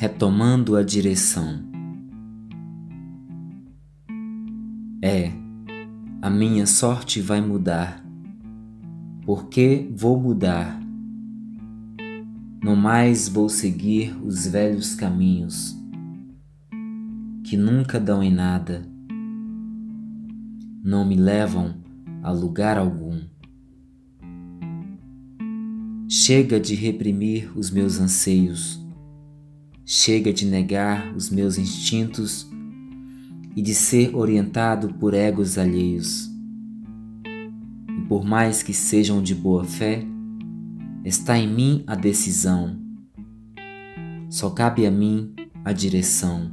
retomando a direção. É, a minha sorte vai mudar. Porque vou mudar. Não mais vou seguir os velhos caminhos que nunca dão em nada, não me levam a lugar algum. Chega de reprimir os meus anseios, chega de negar os meus instintos e de ser orientado por egos alheios. E por mais que sejam de boa fé, está em mim a decisão. Só cabe a mim a direção.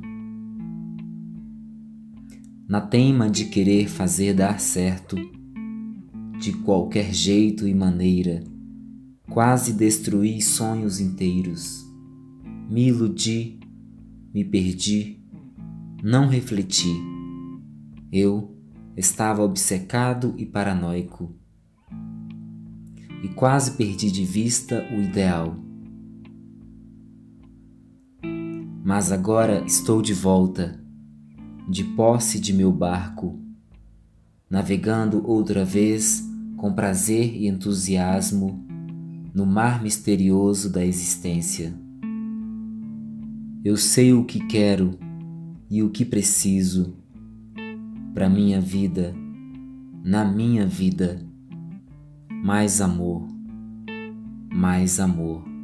Na teima de querer fazer dar certo, de qualquer jeito e maneira, quase destruí sonhos inteiros. Me iludi, me perdi, não refleti. Eu estava obcecado e paranoico e quase perdi de vista o ideal. Mas agora estou de volta, de posse de meu barco, navegando outra vez com prazer e entusiasmo no mar misterioso da existência. Eu sei o que quero e o que preciso para minha vida, na minha vida. Mais amor, mais amor.